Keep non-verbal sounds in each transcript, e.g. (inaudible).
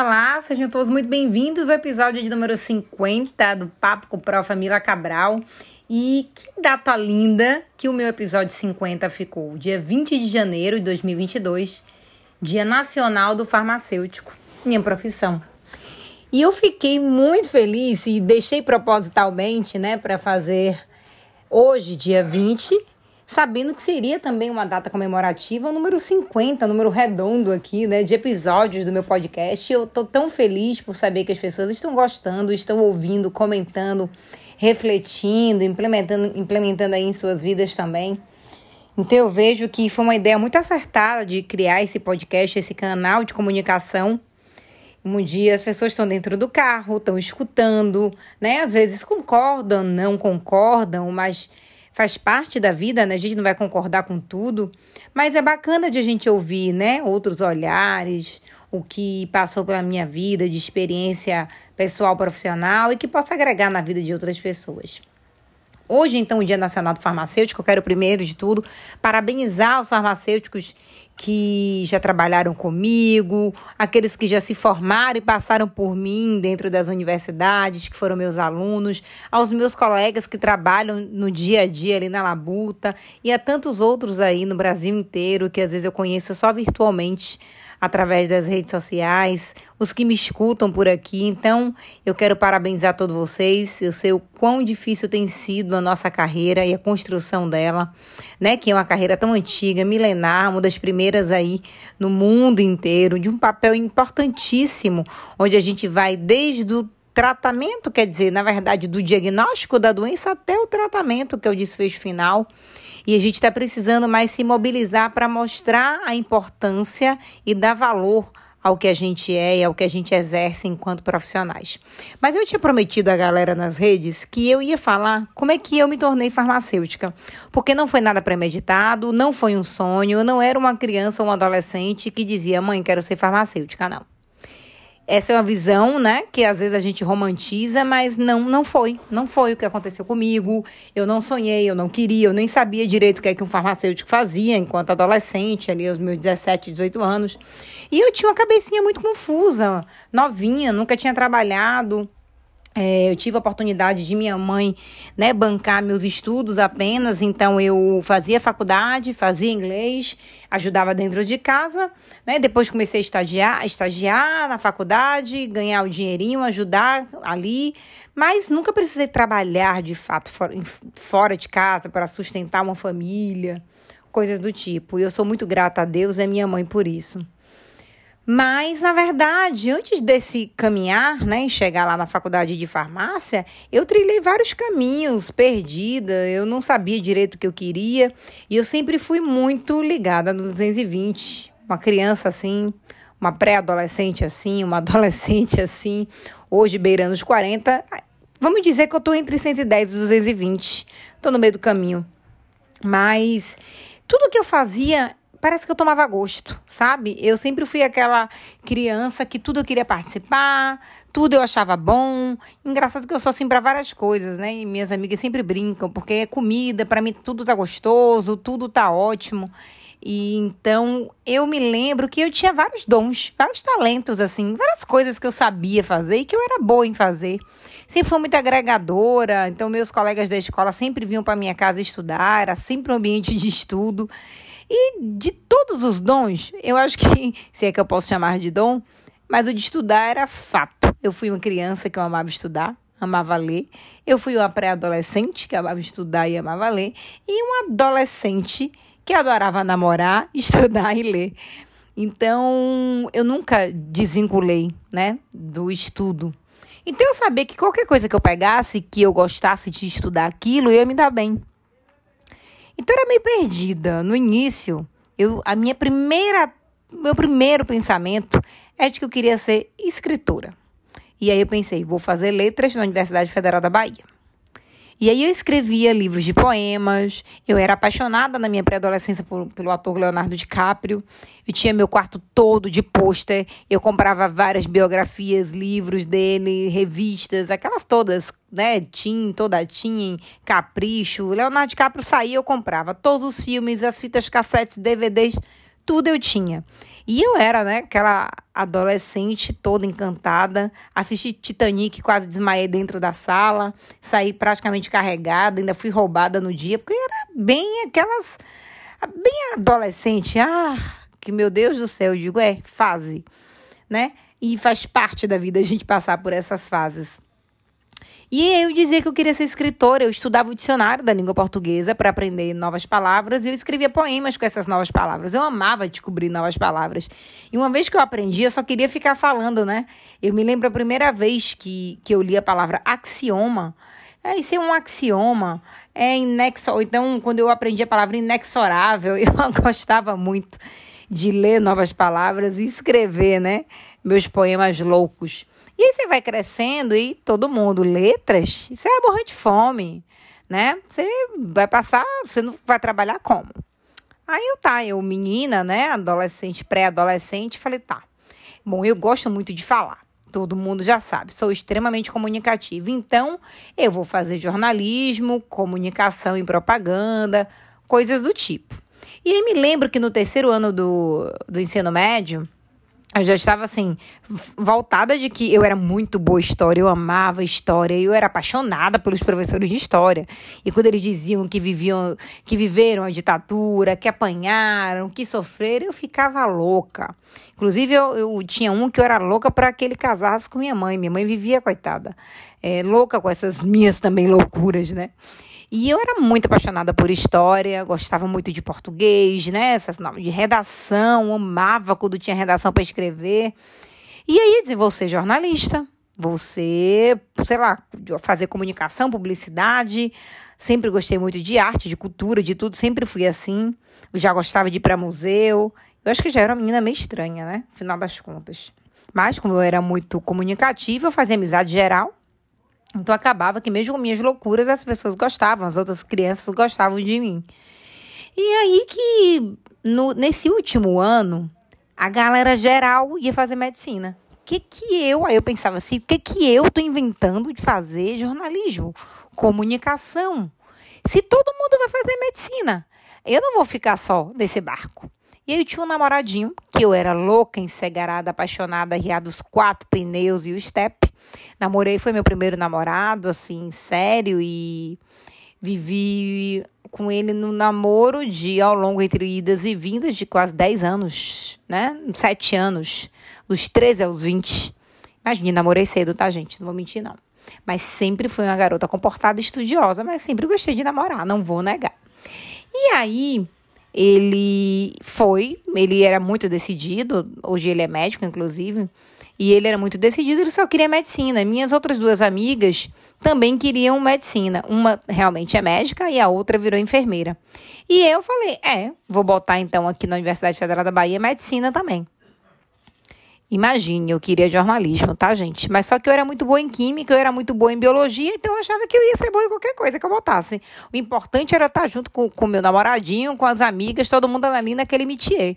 Olá, sejam todos muito bem-vindos ao episódio de número 50 do Papo com Prof. Mila Cabral. E que data linda que o meu episódio 50 ficou, dia 20 de janeiro de 2022, Dia Nacional do Farmacêutico, minha profissão. E eu fiquei muito feliz e deixei propositalmente, né, para fazer hoje, dia 20, sabendo que seria também uma data comemorativa, o número 50, número redondo aqui, né, de episódios do meu podcast. Eu tô tão feliz por saber que as pessoas estão gostando, estão ouvindo, comentando, refletindo, implementando, implementando aí em suas vidas também. Então eu vejo que foi uma ideia muito acertada de criar esse podcast, esse canal de comunicação. Um dia as pessoas estão dentro do carro, estão escutando, né? Às vezes concordam, não concordam, mas faz parte da vida, né? A gente não vai concordar com tudo, mas é bacana de a gente ouvir, né? Outros olhares, o que passou pela minha vida, de experiência pessoal, profissional e que possa agregar na vida de outras pessoas. Hoje, então, o Dia Nacional do Farmacêutico, eu quero primeiro de tudo parabenizar os farmacêuticos que já trabalharam comigo, aqueles que já se formaram e passaram por mim dentro das universidades, que foram meus alunos, aos meus colegas que trabalham no dia a dia ali na labuta e a tantos outros aí no Brasil inteiro que às vezes eu conheço só virtualmente através das redes sociais, os que me escutam por aqui. Então, eu quero parabenizar todos vocês. Eu sei o quão difícil tem sido a nossa carreira e a construção dela, né? Que é uma carreira tão antiga, milenar, uma das primeiras aí no mundo inteiro, de um papel importantíssimo, onde a gente vai desde o tratamento, quer dizer, na verdade, do diagnóstico da doença até o tratamento, que é o desfecho final. E a gente está precisando mais se mobilizar para mostrar a importância e dar valor ao que a gente é e ao que a gente exerce enquanto profissionais. Mas eu tinha prometido à galera nas redes que eu ia falar como é que eu me tornei farmacêutica, porque não foi nada premeditado, não foi um sonho, eu não era uma criança ou um adolescente que dizia, mãe, quero ser farmacêutica, não. Essa é uma visão, né, que às vezes a gente romantiza, mas não, não foi. Não foi o que aconteceu comigo. Eu não sonhei, eu não queria, eu nem sabia direito o que é que um farmacêutico fazia enquanto adolescente, ali aos meus 17, 18 anos. E eu tinha uma cabecinha muito confusa, novinha, nunca tinha trabalhado. É, eu tive a oportunidade de minha mãe né, bancar meus estudos apenas, então eu fazia faculdade, fazia inglês, ajudava dentro de casa, né? Depois comecei a estagiar, a estagiar na faculdade, ganhar o dinheirinho, ajudar ali, mas nunca precisei trabalhar de fato fora, fora de casa para sustentar uma família, coisas do tipo. E eu sou muito grata a Deus e a minha mãe por isso. Mas, na verdade, antes desse caminhar, né, chegar lá na faculdade de farmácia, eu trilhei vários caminhos, perdida, eu não sabia direito o que eu queria, e eu sempre fui muito ligada no 220. Uma criança assim, uma pré-adolescente assim, uma (laughs) adolescente assim, hoje beirando os 40. Vamos dizer que eu estou entre 110 e 220, estou no meio do caminho. Mas tudo que eu fazia parece que eu tomava gosto, sabe? Eu sempre fui aquela criança que tudo eu queria participar, tudo eu achava bom. Engraçado que eu sou assim para várias coisas, né? E minhas amigas sempre brincam, porque é comida, para mim tudo tá gostoso, tudo tá ótimo. E então eu me lembro que eu tinha vários dons, vários talentos, assim, várias coisas que eu sabia fazer e que eu era boa em fazer. Sempre fui muito agregadora, então meus colegas da escola sempre vinham para minha casa estudar, era sempre um ambiente de estudo. E de todos os dons, eu acho que, (laughs) se é que eu posso chamar de dom, mas o de estudar era fato. Eu fui uma criança que eu amava estudar, amava ler. Eu fui uma pré-adolescente que amava estudar e amava ler. E uma adolescente que adorava namorar, (laughs) estudar e ler. Então, eu nunca desvinculei, né, do estudo. Então, eu sabia que qualquer coisa que eu pegasse, que eu gostasse de estudar aquilo, eu ia me dar bem. Então era meio perdida. No início, eu, a minha primeira, meu primeiro pensamento é de que eu queria ser escritora. E aí eu pensei, vou fazer letras na Universidade Federal da Bahia. E aí eu escrevia livros de poemas, eu era apaixonada na minha pré-adolescência pelo ator Leonardo DiCaprio. Eu tinha meu quarto todo de pôster, eu comprava várias biografias, livros dele, revistas, aquelas todas, né? Tim, toda Tim, Capricho. Leonardo DiCaprio saía, eu comprava todos os filmes, as fitas cassetes, DVDs, tudo eu tinha. E eu era, né, aquela adolescente toda encantada. Assisti Titanic, quase desmaiei dentro da sala. Saí praticamente carregada, ainda fui roubada no dia, porque era bem aquelas. bem adolescente. Ah, que meu Deus do céu, eu digo, é fase, né? E faz parte da vida a gente passar por essas fases. E eu dizia que eu queria ser escritora, eu estudava o dicionário da língua portuguesa para aprender novas palavras e eu escrevia poemas com essas novas palavras. Eu amava descobrir novas palavras. E uma vez que eu aprendi, eu só queria ficar falando, né? Eu me lembro a primeira vez que, que eu li a palavra axioma. É, isso é um axioma, é inexo... Então, quando eu aprendi a palavra inexorável, (laughs) eu gostava muito de ler novas palavras e escrever, né? Meus poemas loucos. E aí você vai crescendo e todo mundo, letras, isso é morrer de fome, né? Você vai passar, você não vai trabalhar como? Aí eu tá, eu menina, né, adolescente, pré-adolescente, falei, tá. Bom, eu gosto muito de falar. Todo mundo já sabe, sou extremamente comunicativa. Então, eu vou fazer jornalismo, comunicação e propaganda, coisas do tipo. E aí me lembro que no terceiro ano do, do ensino médio, eu já estava assim, voltada de que eu era muito boa história, eu amava história, eu era apaixonada pelos professores de história. E quando eles diziam que viviam, que viveram a ditadura, que apanharam, que sofreram, eu ficava louca. Inclusive, eu, eu tinha um que eu era louca para que ele casasse com minha mãe. Minha mãe vivia, coitada, é, louca com essas minhas também loucuras, né? E eu era muito apaixonada por história, gostava muito de português, né? Essas de redação, amava quando tinha redação para escrever. E aí dizer, ser jornalista, você, sei lá, fazer comunicação, publicidade. Sempre gostei muito de arte, de cultura, de tudo, sempre fui assim. Já gostava de ir para museu. Eu acho que já era uma menina meio estranha, né? Final das contas. Mas, como eu era muito comunicativa, eu fazia amizade geral. Então acabava que mesmo com minhas loucuras as pessoas gostavam, as outras crianças gostavam de mim. E aí que no, nesse último ano a galera geral ia fazer medicina. O que que eu, aí eu pensava assim, o que que eu tô inventando de fazer jornalismo, comunicação? Se todo mundo vai fazer medicina, eu não vou ficar só nesse barco. E aí eu tinha um namoradinho, que eu era louca, ensegarada, apaixonada, riada dos quatro pneus e o step. Namorei, foi meu primeiro namorado, assim, sério, e vivi com ele no namoro de, ao longo entre idas e vindas, de quase 10 anos, né? Sete anos, dos 13 aos 20. Imagina, namorei cedo, tá, gente? Não vou mentir, não. Mas sempre fui uma garota comportada e estudiosa, mas sempre gostei de namorar, não vou negar. E aí, ele foi, ele era muito decidido, hoje ele é médico, inclusive, e ele era muito decidido, ele só queria medicina. Minhas outras duas amigas também queriam medicina. Uma realmente é médica e a outra virou enfermeira. E eu falei: é, vou botar então aqui na Universidade Federal da Bahia medicina também. Imagine, eu queria jornalismo, tá, gente? Mas só que eu era muito boa em química, eu era muito boa em biologia, então eu achava que eu ia ser boa em qualquer coisa que eu botasse. O importante era estar junto com o meu namoradinho, com as amigas, todo mundo ali naquele métier.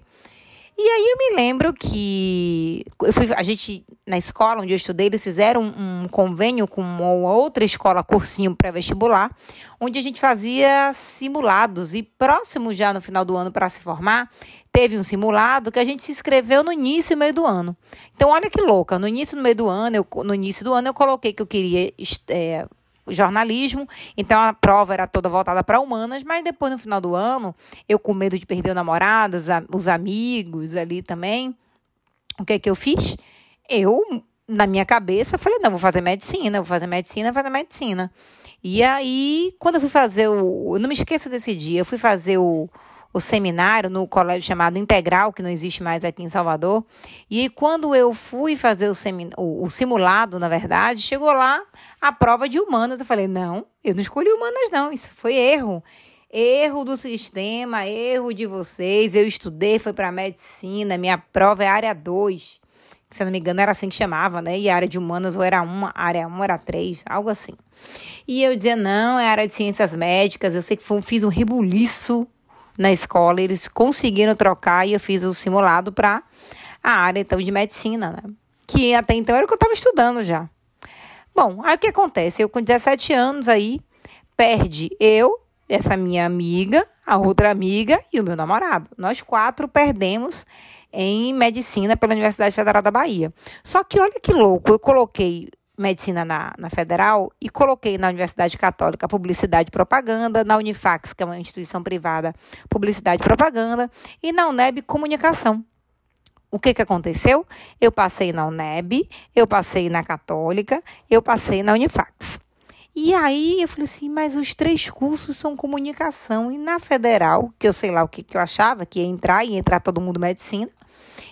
E aí eu me lembro que eu fui, a gente, na escola onde eu estudei, eles fizeram um, um convênio com uma outra escola, cursinho pré-vestibular, onde a gente fazia simulados. E próximo já no final do ano para se formar, teve um simulado que a gente se inscreveu no início e meio do ano. Então, olha que louca. No início e no meio do ano, eu, no início do ano, eu coloquei que eu queria é, jornalismo, então a prova era toda voltada para humanas, mas depois no final do ano, eu com medo de perder o namorado, os amigos ali também, o que é que eu fiz? Eu, na minha cabeça, falei, não, vou fazer medicina, vou fazer medicina, vou fazer medicina. E aí, quando eu fui fazer o. Eu não me esqueço desse dia, eu fui fazer o o seminário no colégio chamado Integral, que não existe mais aqui em Salvador. E quando eu fui fazer o, semin... o, o simulado, na verdade, chegou lá a prova de humanas. Eu falei, não, eu não escolhi humanas, não. Isso foi erro. Erro do sistema, erro de vocês. Eu estudei, foi para medicina, minha prova é área 2. Se eu não me engano, era assim que chamava, né? E a área de humanas ou era uma, área 1 era 3, algo assim. E eu dizia, não, é área de ciências médicas. Eu sei que foi, fiz um rebuliço na escola, eles conseguiram trocar e eu fiz o simulado para a área então de medicina, né? Que até então era o que eu estava estudando já. Bom, aí o que acontece? Eu com 17 anos aí, perde eu, essa minha amiga, a outra amiga e o meu namorado. Nós quatro perdemos em medicina pela Universidade Federal da Bahia. Só que olha que louco, eu coloquei medicina na, na federal e coloquei na Universidade Católica publicidade e propaganda, na Unifax, que é uma instituição privada, publicidade e propaganda, e na UNEB comunicação. O que, que aconteceu? Eu passei na UNEB, eu passei na Católica, eu passei na Unifax. E aí eu falei assim, mas os três cursos são comunicação. E na federal, que eu sei lá o que, que eu achava, que ia entrar, ia entrar todo mundo medicina,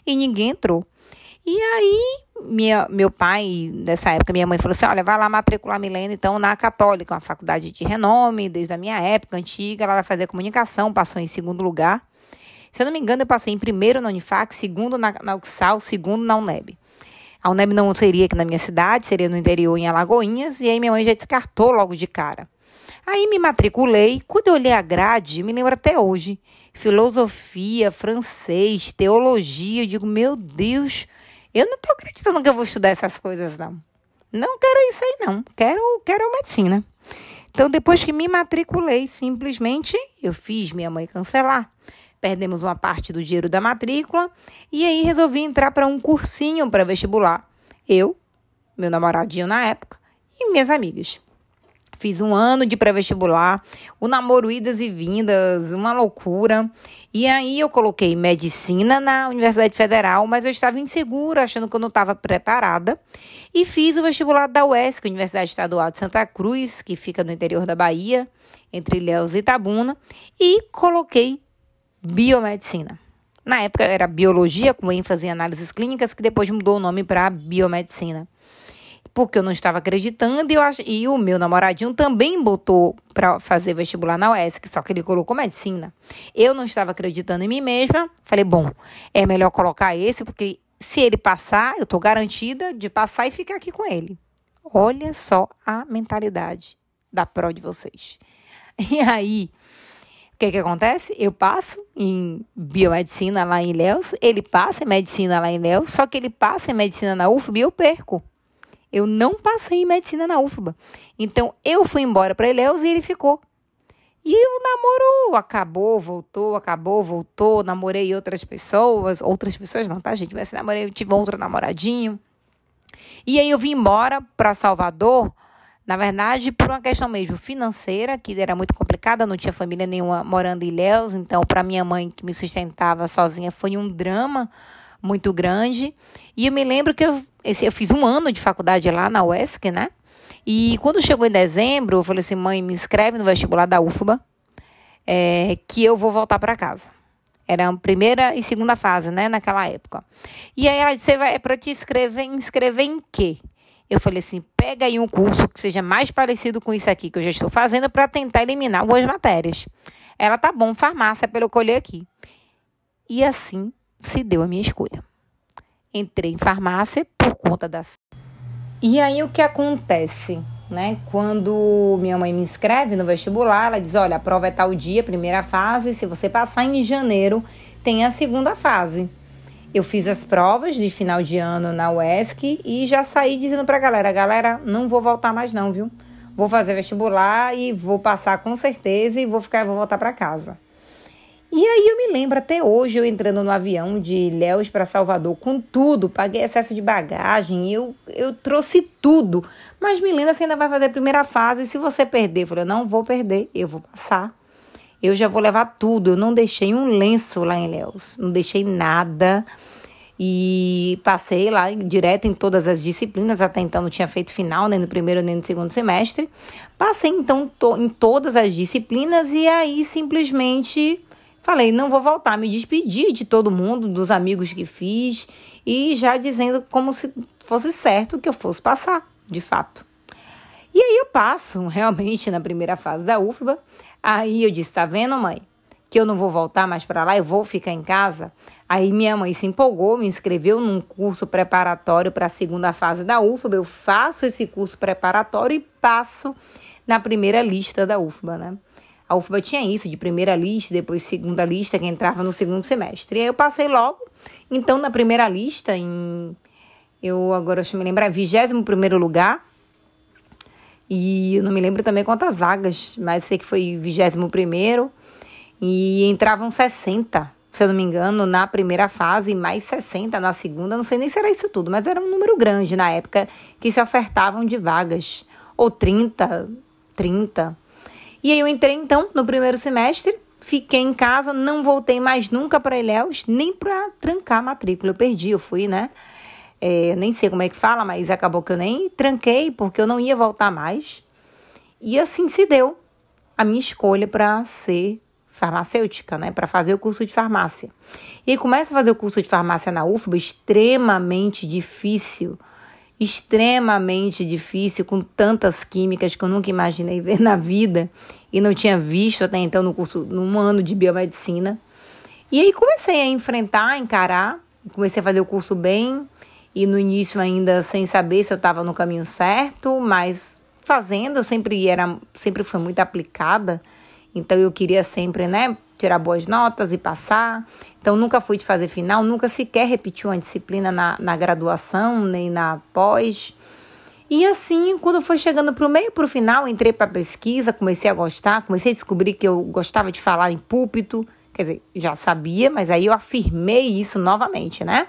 e ninguém entrou. E aí, minha, meu pai, nessa época, minha mãe falou assim: olha, vai lá matricular Milena, então, na Católica, uma faculdade de renome, desde a minha época antiga, ela vai fazer comunicação, passou em segundo lugar. Se eu não me engano, eu passei em primeiro na Unifac, segundo na, na UXAL, segundo na UNEB. A UNEB não seria aqui na minha cidade, seria no interior, em Alagoinhas, e aí minha mãe já descartou logo de cara. Aí me matriculei, quando eu olhei a grade, me lembro até hoje, filosofia, francês, teologia, eu digo, meu Deus, eu não estou acreditando que eu vou estudar essas coisas, não. Não quero isso aí, não. Quero, quero medicina. Então, depois que me matriculei, simplesmente eu fiz minha mãe cancelar perdemos uma parte do dinheiro da matrícula e aí resolvi entrar para um cursinho para vestibular. Eu, meu namoradinho na época e minhas amigas. Fiz um ano de pré-vestibular, o namoro idas e vindas, uma loucura. E aí eu coloquei medicina na Universidade Federal, mas eu estava insegura, achando que eu não estava preparada. E fiz o vestibular da UESC, Universidade Estadual de Santa Cruz, que fica no interior da Bahia, entre Ilhéus e Itabuna, e coloquei biomedicina. Na época era biologia, com ênfase em análises clínicas, que depois mudou o nome para biomedicina. Porque eu não estava acreditando e, eu e o meu namoradinho também botou para fazer vestibular na UESC, só que ele colocou medicina. Eu não estava acreditando em mim mesma. Falei, bom, é melhor colocar esse, porque se ele passar, eu estou garantida de passar e ficar aqui com ele. Olha só a mentalidade da pró de vocês. (laughs) E aí, que que acontece? Eu passo em biomedicina lá em Ilhéus, ele passa em medicina lá em Ilhéus, só que ele passa em medicina na UFBA e eu perco. Eu não passei em medicina na UFBA. Então, eu fui embora para Ilhéus e ele ficou. E o namoro acabou, voltou, acabou, voltou. Namorei outras pessoas, outras pessoas não, tá, gente? Mas namorei, eu tive outro namoradinho. E aí eu vim embora para Salvador na verdade, por uma questão mesmo financeira, que era muito complicada, não tinha família nenhuma morando em Ilhéus, então para minha mãe que me sustentava sozinha foi um drama muito grande. E eu me lembro que eu, eu fiz um ano de faculdade lá na UESC, né? E quando chegou em dezembro, eu falei assim: mãe, me inscreve no vestibular da UFBA, é, que eu vou voltar para casa. Era a primeira e segunda fase, né, naquela época. E aí ela disse: vai é para te inscrever, inscrever em quê? Eu falei assim: pega aí um curso que seja mais parecido com isso aqui que eu já estou fazendo para tentar eliminar algumas matérias. Ela tá bom, farmácia, pelo colher aqui. E assim se deu a minha escolha. Entrei em farmácia por conta das. E aí o que acontece? Né? Quando minha mãe me inscreve no vestibular, ela diz: olha, a prova é tal dia, primeira fase. Se você passar em janeiro, tem a segunda fase. Eu fiz as provas de final de ano na UESC e já saí dizendo pra galera: galera, não vou voltar mais, não, viu? Vou fazer vestibular e vou passar com certeza e vou ficar, vou voltar para casa. E aí eu me lembro até hoje eu entrando no avião de Ilhéus para Salvador com tudo, paguei excesso de bagagem, eu, eu trouxe tudo. Mas Milena, você ainda vai fazer a primeira fase, se você perder, eu falei, não vou perder, eu vou passar. Eu já vou levar tudo. Eu não deixei um lenço lá em Léus, não deixei nada. E passei lá direto em todas as disciplinas, até então não tinha feito final, nem no primeiro nem no segundo semestre. Passei então to em todas as disciplinas e aí simplesmente falei: não vou voltar, me despedi de todo mundo, dos amigos que fiz e já dizendo como se fosse certo que eu fosse passar, de fato. E aí eu passo (laughs) realmente na primeira fase da UFBA. Aí eu disse: tá vendo, mãe? Que eu não vou voltar mais para lá, eu vou ficar em casa. Aí minha mãe se empolgou, me inscreveu num curso preparatório para a segunda fase da UFBA. Eu faço esse curso preparatório e passo na primeira lista da UFBA, né? A UFBA tinha isso, de primeira lista, depois segunda lista, que entrava no segundo semestre. E aí eu passei logo. Então, na primeira lista, em. Eu agora deixa eu me lembrar, 21 primeiro lugar, e eu não me lembro também quantas vagas, mas sei que foi 21 primeiro. e entravam 60, se eu não me engano, na primeira fase, mais 60 na segunda. Não sei nem se era isso tudo, mas era um número grande na época que se ofertavam de vagas, ou 30, 30. E aí eu entrei então no primeiro semestre, fiquei em casa, não voltei mais nunca para Ilhéus, nem para trancar a matrícula. Eu perdi, eu fui, né? É, nem sei como é que fala, mas acabou que eu nem tranquei, porque eu não ia voltar mais. E assim se deu a minha escolha para ser farmacêutica, né, para fazer o curso de farmácia. E começa a fazer o curso de farmácia na UFBA, extremamente difícil, extremamente difícil, com tantas químicas que eu nunca imaginei (laughs) ver na vida e não tinha visto até então no curso, num ano de biomedicina. E aí comecei a enfrentar, a encarar, comecei a fazer o curso bem e no início ainda sem saber se eu estava no caminho certo, mas fazendo, eu sempre era, sempre foi muito aplicada. Então eu queria sempre, né, tirar boas notas e passar. Então nunca fui de fazer final, nunca sequer repeti uma disciplina na, na graduação, nem na pós. E assim, quando foi chegando para o meio para o final, entrei para pesquisa, comecei a gostar, comecei a descobrir que eu gostava de falar em púlpito. Quer dizer, já sabia, mas aí eu afirmei isso novamente, né?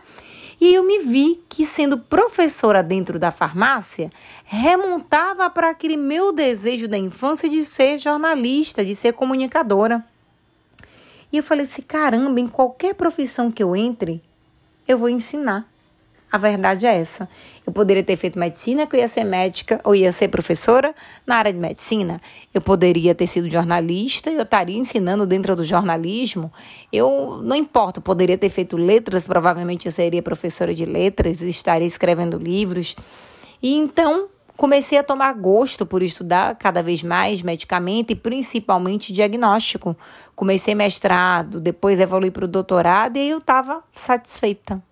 E eu me vi que, sendo professora dentro da farmácia, remontava para aquele meu desejo da infância de ser jornalista, de ser comunicadora. E eu falei assim: caramba, em qualquer profissão que eu entre, eu vou ensinar. A verdade é essa. Eu poderia ter feito medicina, que eu ia ser médica ou ia ser professora na área de medicina. Eu poderia ter sido jornalista, eu estaria ensinando dentro do jornalismo. Eu não importa, eu poderia ter feito letras, provavelmente eu seria professora de letras, estaria escrevendo livros. E então comecei a tomar gosto por estudar cada vez mais medicamento e principalmente diagnóstico. Comecei mestrado, depois evolui para o doutorado e eu estava satisfeita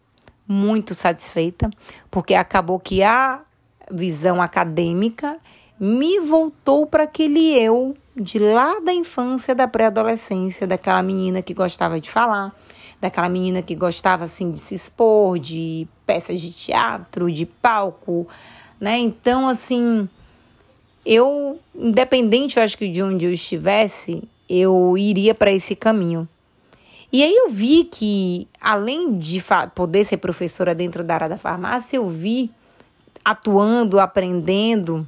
muito satisfeita, porque acabou que a visão acadêmica me voltou para aquele eu de lá da infância, da pré-adolescência, daquela menina que gostava de falar, daquela menina que gostava assim de se expor, de peças de teatro, de palco, né? Então, assim, eu, independente, eu acho que de onde eu estivesse, eu iria para esse caminho. E aí eu vi que, além de poder ser professora dentro da área da farmácia, eu vi atuando, aprendendo,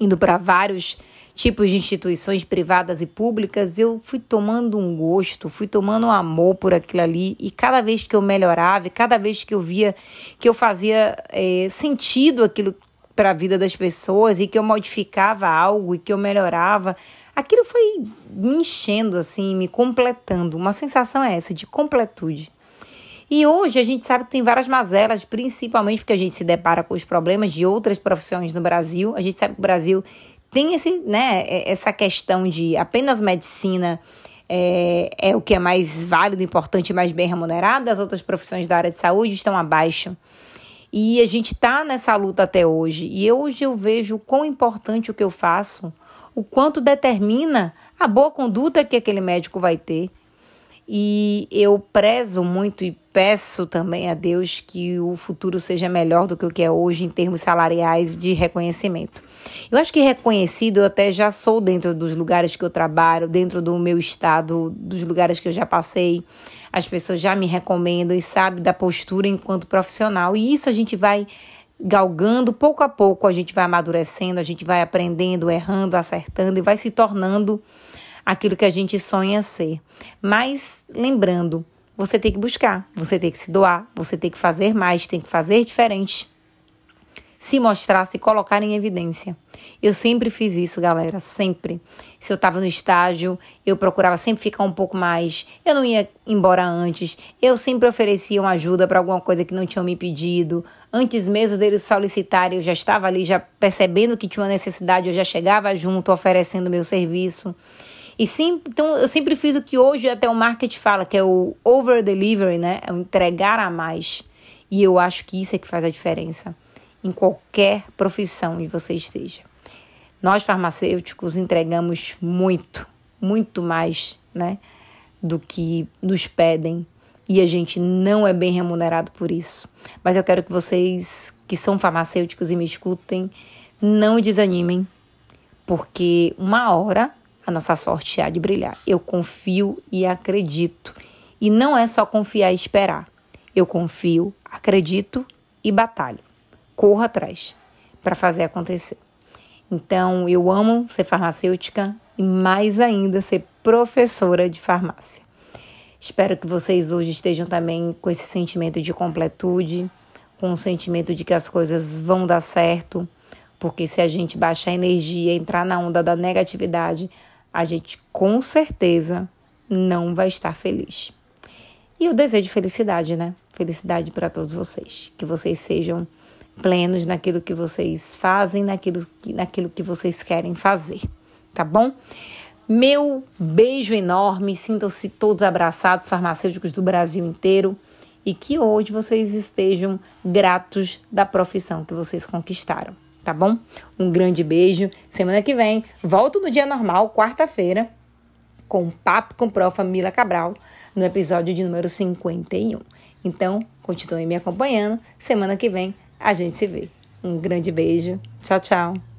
indo para vários tipos de instituições privadas e públicas, eu fui tomando um gosto, fui tomando um amor por aquilo ali. E cada vez que eu melhorava, cada vez que eu via que eu fazia é, sentido aquilo para a vida das pessoas e que eu modificava algo e que eu melhorava, aquilo foi me enchendo assim, me completando. Uma sensação é essa de completude. E hoje a gente sabe que tem várias mazelas, principalmente porque a gente se depara com os problemas de outras profissões no Brasil. A gente sabe que o Brasil tem esse, né, é, essa questão de apenas medicina é, é o que é mais válido, importante, mais bem remunerado. As outras profissões da área de saúde estão abaixo. E a gente está nessa luta até hoje. E hoje eu vejo o quão importante o que eu faço, o quanto determina a boa conduta que aquele médico vai ter. E eu prezo muito e peço também a Deus que o futuro seja melhor do que o que é hoje em termos salariais de reconhecimento. Eu acho que reconhecido eu até já sou dentro dos lugares que eu trabalho, dentro do meu estado, dos lugares que eu já passei. As pessoas já me recomendam e sabem da postura enquanto profissional. E isso a gente vai galgando pouco a pouco, a gente vai amadurecendo, a gente vai aprendendo, errando, acertando e vai se tornando aquilo que a gente sonha ser. Mas lembrando, você tem que buscar, você tem que se doar, você tem que fazer mais, tem que fazer diferente se mostrar, se colocar em evidência. Eu sempre fiz isso, galera, sempre. Se eu estava no estágio, eu procurava sempre ficar um pouco mais. Eu não ia embora antes. Eu sempre oferecia uma ajuda para alguma coisa que não tinham me pedido. Antes mesmo deles solicitarem, eu já estava ali, já percebendo que tinha uma necessidade, eu já chegava junto oferecendo meu serviço. E sim, então eu sempre fiz o que hoje até o marketing fala, que é o over delivery, né? É o entregar a mais. E eu acho que isso é que faz a diferença em qualquer profissão que você esteja. Nós farmacêuticos entregamos muito, muito mais, né, do que nos pedem e a gente não é bem remunerado por isso. Mas eu quero que vocês que são farmacêuticos e me escutem, não desanimem, porque uma hora a nossa sorte há de brilhar. Eu confio e acredito. E não é só confiar e esperar. Eu confio, acredito e batalho. Corro atrás para fazer acontecer. Então, eu amo ser farmacêutica e mais ainda ser professora de farmácia. Espero que vocês hoje estejam também com esse sentimento de completude, com o sentimento de que as coisas vão dar certo, porque se a gente baixar a energia, entrar na onda da negatividade, a gente com certeza não vai estar feliz. E eu desejo felicidade, né? Felicidade para todos vocês. Que vocês sejam plenos naquilo que vocês fazem, naquilo, naquilo que vocês querem fazer, tá bom? Meu beijo enorme, sintam-se todos abraçados, farmacêuticos do Brasil inteiro, e que hoje vocês estejam gratos da profissão que vocês conquistaram, tá bom? Um grande beijo. Semana que vem, volto no dia normal, quarta-feira, com o Papo com Profa Mila Cabral, no episódio de número 51. Então, continuem me acompanhando. Semana que vem a gente se vê. Um grande beijo. Tchau, tchau.